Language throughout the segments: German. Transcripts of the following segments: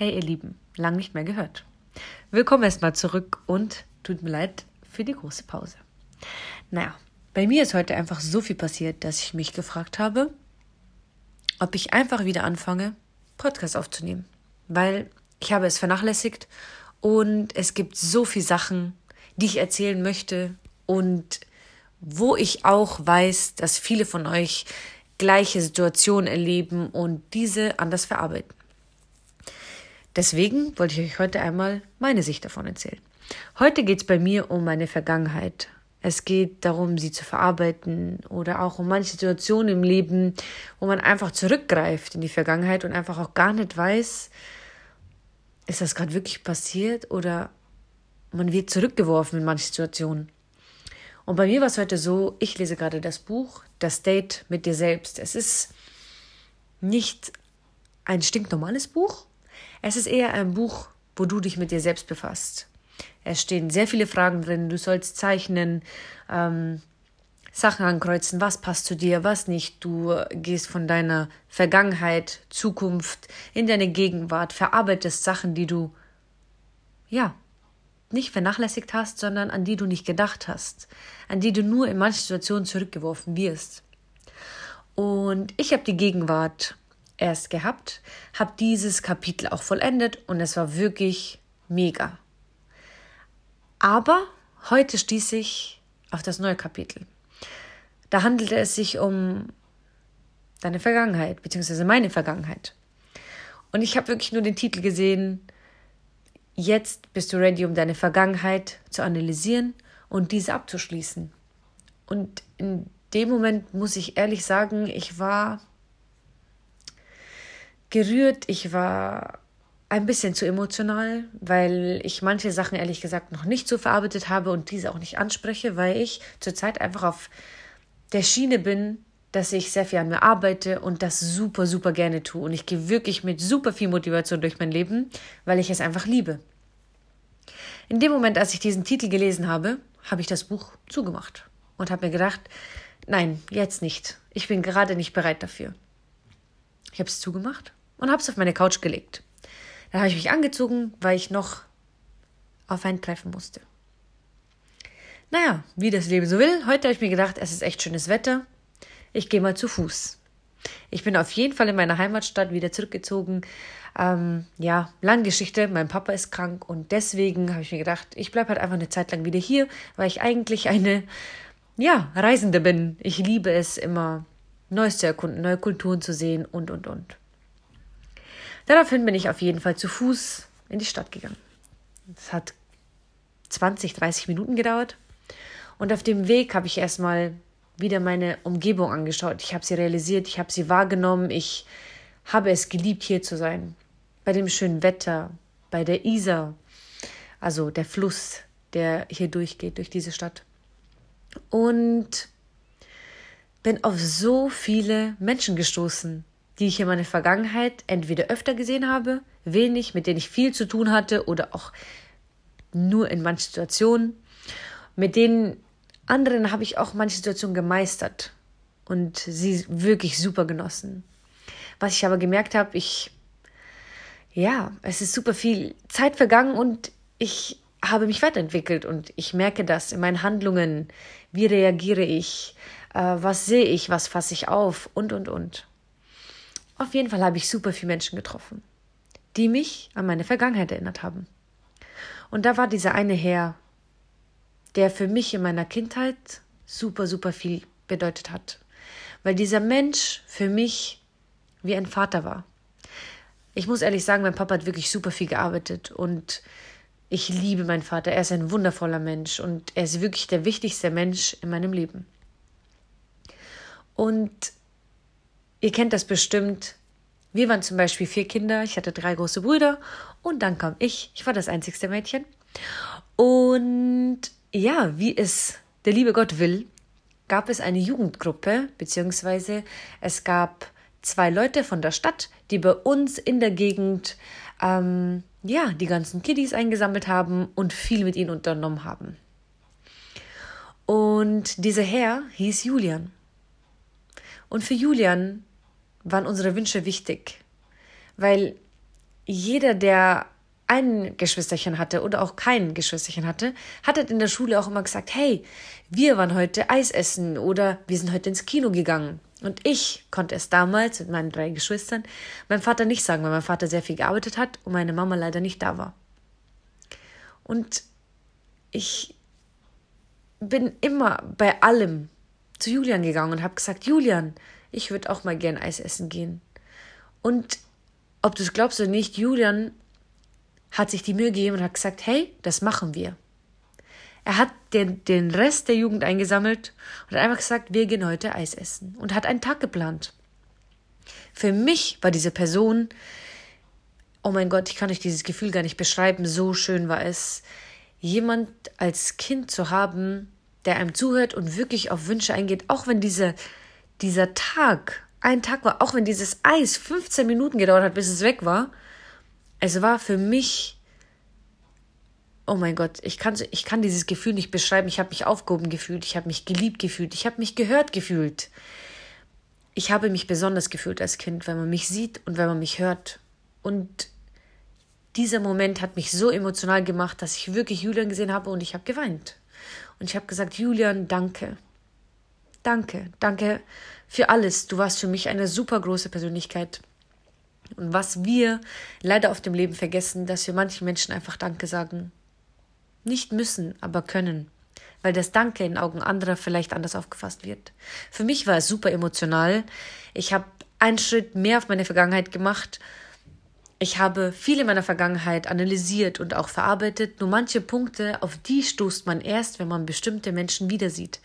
Hey ihr Lieben, lang nicht mehr gehört. Willkommen erstmal zurück und tut mir leid für die große Pause. Naja, bei mir ist heute einfach so viel passiert, dass ich mich gefragt habe, ob ich einfach wieder anfange, Podcast aufzunehmen. Weil ich habe es vernachlässigt und es gibt so viele Sachen, die ich erzählen möchte und wo ich auch weiß, dass viele von euch gleiche Situationen erleben und diese anders verarbeiten. Deswegen wollte ich euch heute einmal meine Sicht davon erzählen. Heute geht es bei mir um meine Vergangenheit. Es geht darum, sie zu verarbeiten oder auch um manche Situationen im Leben, wo man einfach zurückgreift in die Vergangenheit und einfach auch gar nicht weiß, ist das gerade wirklich passiert oder man wird zurückgeworfen in manche Situationen. Und bei mir war es heute so, ich lese gerade das Buch Das Date mit dir selbst. Es ist nicht ein stinknormales Buch, es ist eher ein Buch, wo du dich mit dir selbst befasst. Es stehen sehr viele Fragen drin. Du sollst zeichnen, ähm, Sachen ankreuzen, was passt zu dir, was nicht. Du gehst von deiner Vergangenheit, Zukunft in deine Gegenwart, verarbeitest Sachen, die du, ja, nicht vernachlässigt hast, sondern an die du nicht gedacht hast, an die du nur in manchen Situationen zurückgeworfen wirst. Und ich habe die Gegenwart erst gehabt, habe dieses Kapitel auch vollendet und es war wirklich mega. Aber heute stieß ich auf das neue Kapitel. Da handelte es sich um deine Vergangenheit, beziehungsweise meine Vergangenheit. Und ich habe wirklich nur den Titel gesehen, jetzt bist du ready, um deine Vergangenheit zu analysieren und diese abzuschließen. Und in dem Moment muss ich ehrlich sagen, ich war gerührt, ich war ein bisschen zu emotional, weil ich manche Sachen ehrlich gesagt noch nicht so verarbeitet habe und diese auch nicht anspreche, weil ich zurzeit einfach auf der Schiene bin, dass ich sehr viel an mir arbeite und das super, super gerne tue. Und ich gehe wirklich mit super viel Motivation durch mein Leben, weil ich es einfach liebe. In dem Moment, als ich diesen Titel gelesen habe, habe ich das Buch zugemacht und habe mir gedacht, nein, jetzt nicht. Ich bin gerade nicht bereit dafür. Ich habe es zugemacht und habe es auf meine Couch gelegt. Dann habe ich mich angezogen, weil ich noch auf ein Treffen musste. Naja, wie das Leben so will, heute habe ich mir gedacht, es ist echt schönes Wetter. Ich gehe mal zu Fuß. Ich bin auf jeden Fall in meiner Heimatstadt wieder zurückgezogen. Ähm, ja, lange Geschichte. Mein Papa ist krank und deswegen habe ich mir gedacht, ich bleibe halt einfach eine Zeit lang wieder hier, weil ich eigentlich eine, ja, Reisende bin. Ich liebe es immer, Neues zu erkunden, neue Kulturen zu sehen und, und, und. Daraufhin bin ich auf jeden Fall zu Fuß in die Stadt gegangen. Es hat 20, 30 Minuten gedauert. Und auf dem Weg habe ich erstmal wieder meine Umgebung angeschaut. Ich habe sie realisiert, ich habe sie wahrgenommen. Ich habe es geliebt, hier zu sein. Bei dem schönen Wetter, bei der Isar, also der Fluss, der hier durchgeht, durch diese Stadt. Und bin auf so viele Menschen gestoßen, die ich in meiner Vergangenheit entweder öfter gesehen habe, wenig, mit denen ich viel zu tun hatte oder auch nur in manchen Situationen. Mit den anderen habe ich auch manche Situationen gemeistert und sie wirklich super genossen. Was ich aber gemerkt habe, ich, ja, es ist super viel Zeit vergangen und ich habe mich weiterentwickelt und ich merke das in meinen Handlungen. Wie reagiere ich? Äh, was sehe ich? Was fasse ich auf? Und, und, und. Auf jeden Fall habe ich super viele Menschen getroffen, die mich an meine Vergangenheit erinnert haben. Und da war dieser eine Herr, der für mich in meiner Kindheit super, super viel bedeutet hat. Weil dieser Mensch für mich wie ein Vater war. Ich muss ehrlich sagen, mein Papa hat wirklich super viel gearbeitet und ich liebe meinen Vater. Er ist ein wundervoller Mensch und er ist wirklich der wichtigste Mensch in meinem Leben. Und Ihr kennt das bestimmt. Wir waren zum Beispiel vier Kinder, ich hatte drei große Brüder und dann kam ich. Ich war das einzigste Mädchen. Und ja, wie es der liebe Gott will, gab es eine Jugendgruppe, beziehungsweise es gab zwei Leute von der Stadt, die bei uns in der Gegend ähm, ja die ganzen Kiddies eingesammelt haben und viel mit ihnen unternommen haben. Und dieser Herr hieß Julian. Und für Julian waren unsere Wünsche wichtig, weil jeder, der ein Geschwisterchen hatte oder auch kein Geschwisterchen hatte, hat halt in der Schule auch immer gesagt, hey, wir waren heute Eis essen oder wir sind heute ins Kino gegangen. Und ich konnte es damals mit meinen drei Geschwistern meinem Vater nicht sagen, weil mein Vater sehr viel gearbeitet hat und meine Mama leider nicht da war. Und ich bin immer bei allem zu Julian gegangen und habe gesagt, Julian, ich würde auch mal gern Eis essen gehen. Und ob du es glaubst oder nicht, Julian hat sich die Mühe gegeben und hat gesagt, hey, das machen wir. Er hat den, den Rest der Jugend eingesammelt und hat einfach gesagt, wir gehen heute Eis essen und hat einen Tag geplant. Für mich war diese Person, oh mein Gott, ich kann euch dieses Gefühl gar nicht beschreiben, so schön war es, jemand als Kind zu haben, der einem zuhört und wirklich auf Wünsche eingeht, auch wenn diese, dieser Tag ein Tag war, auch wenn dieses Eis 15 Minuten gedauert hat, bis es weg war, es war für mich, oh mein Gott, ich kann, ich kann dieses Gefühl nicht beschreiben. Ich habe mich aufgehoben gefühlt, ich habe mich geliebt gefühlt, ich habe mich gehört gefühlt. Ich habe mich besonders gefühlt als Kind, wenn man mich sieht und wenn man mich hört. Und dieser Moment hat mich so emotional gemacht, dass ich wirklich Julian gesehen habe und ich habe geweint. Und ich habe gesagt, Julian, danke. Danke, danke für alles. Du warst für mich eine super große Persönlichkeit. Und was wir leider auf dem Leben vergessen, dass wir manchen Menschen einfach Danke sagen. Nicht müssen, aber können. Weil das Danke in Augen anderer vielleicht anders aufgefasst wird. Für mich war es super emotional. Ich habe einen Schritt mehr auf meine Vergangenheit gemacht. Ich habe viel in meiner Vergangenheit analysiert und auch verarbeitet. Nur manche Punkte, auf die stoßt man erst, wenn man bestimmte Menschen wieder sieht.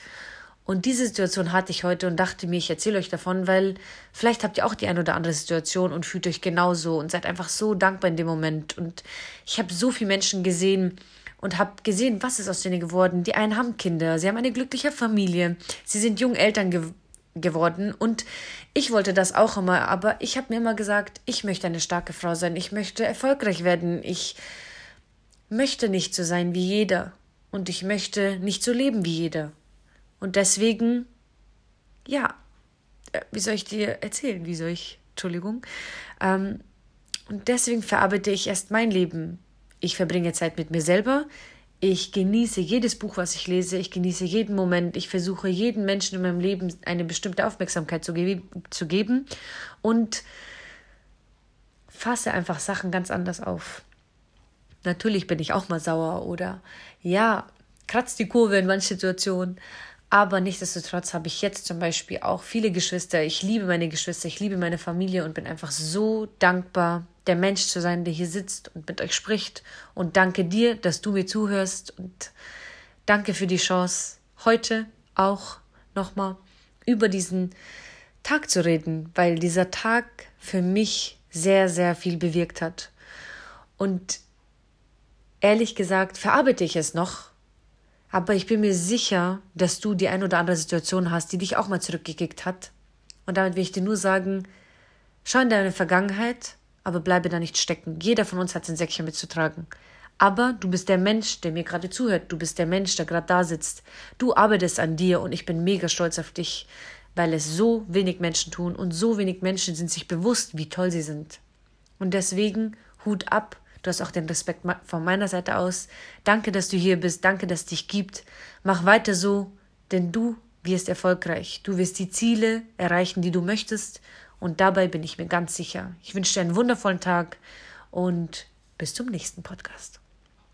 Und diese Situation hatte ich heute und dachte mir, ich erzähle euch davon, weil vielleicht habt ihr auch die ein oder andere Situation und fühlt euch genauso und seid einfach so dankbar in dem Moment. Und ich habe so viele Menschen gesehen und habe gesehen, was ist aus denen geworden. Die einen haben Kinder, sie haben eine glückliche Familie, sie sind jung Eltern ge geworden und ich wollte das auch immer, aber ich habe mir immer gesagt, ich möchte eine starke Frau sein, ich möchte erfolgreich werden, ich möchte nicht so sein wie jeder und ich möchte nicht so leben wie jeder. Und deswegen, ja, äh, wie soll ich dir erzählen? Wie soll ich, Entschuldigung. Ähm, und deswegen verarbeite ich erst mein Leben. Ich verbringe Zeit mit mir selber. Ich genieße jedes Buch, was ich lese. Ich genieße jeden Moment. Ich versuche jedem Menschen in meinem Leben eine bestimmte Aufmerksamkeit zu, ge zu geben und fasse einfach Sachen ganz anders auf. Natürlich bin ich auch mal sauer oder ja, kratzt die Kurve in manchen Situationen. Aber nichtsdestotrotz habe ich jetzt zum Beispiel auch viele Geschwister. Ich liebe meine Geschwister, ich liebe meine Familie und bin einfach so dankbar, der Mensch zu sein, der hier sitzt und mit euch spricht. Und danke dir, dass du mir zuhörst. Und danke für die Chance, heute auch nochmal über diesen Tag zu reden, weil dieser Tag für mich sehr, sehr viel bewirkt hat. Und ehrlich gesagt verarbeite ich es noch aber ich bin mir sicher, dass du die ein oder andere Situation hast, die dich auch mal zurückgekickt hat. Und damit will ich dir nur sagen, schau in deine Vergangenheit, aber bleibe da nicht stecken. Jeder von uns hat sein Säckchen mitzutragen. Aber du bist der Mensch, der mir gerade zuhört. Du bist der Mensch, der gerade da sitzt. Du arbeitest an dir und ich bin mega stolz auf dich, weil es so wenig Menschen tun und so wenig Menschen sind sich bewusst, wie toll sie sind. Und deswegen Hut ab Du hast auch den Respekt von meiner Seite aus. Danke, dass du hier bist. Danke, dass es dich gibt. Mach weiter so, denn du wirst erfolgreich. Du wirst die Ziele erreichen, die du möchtest. Und dabei bin ich mir ganz sicher. Ich wünsche dir einen wundervollen Tag und bis zum nächsten Podcast.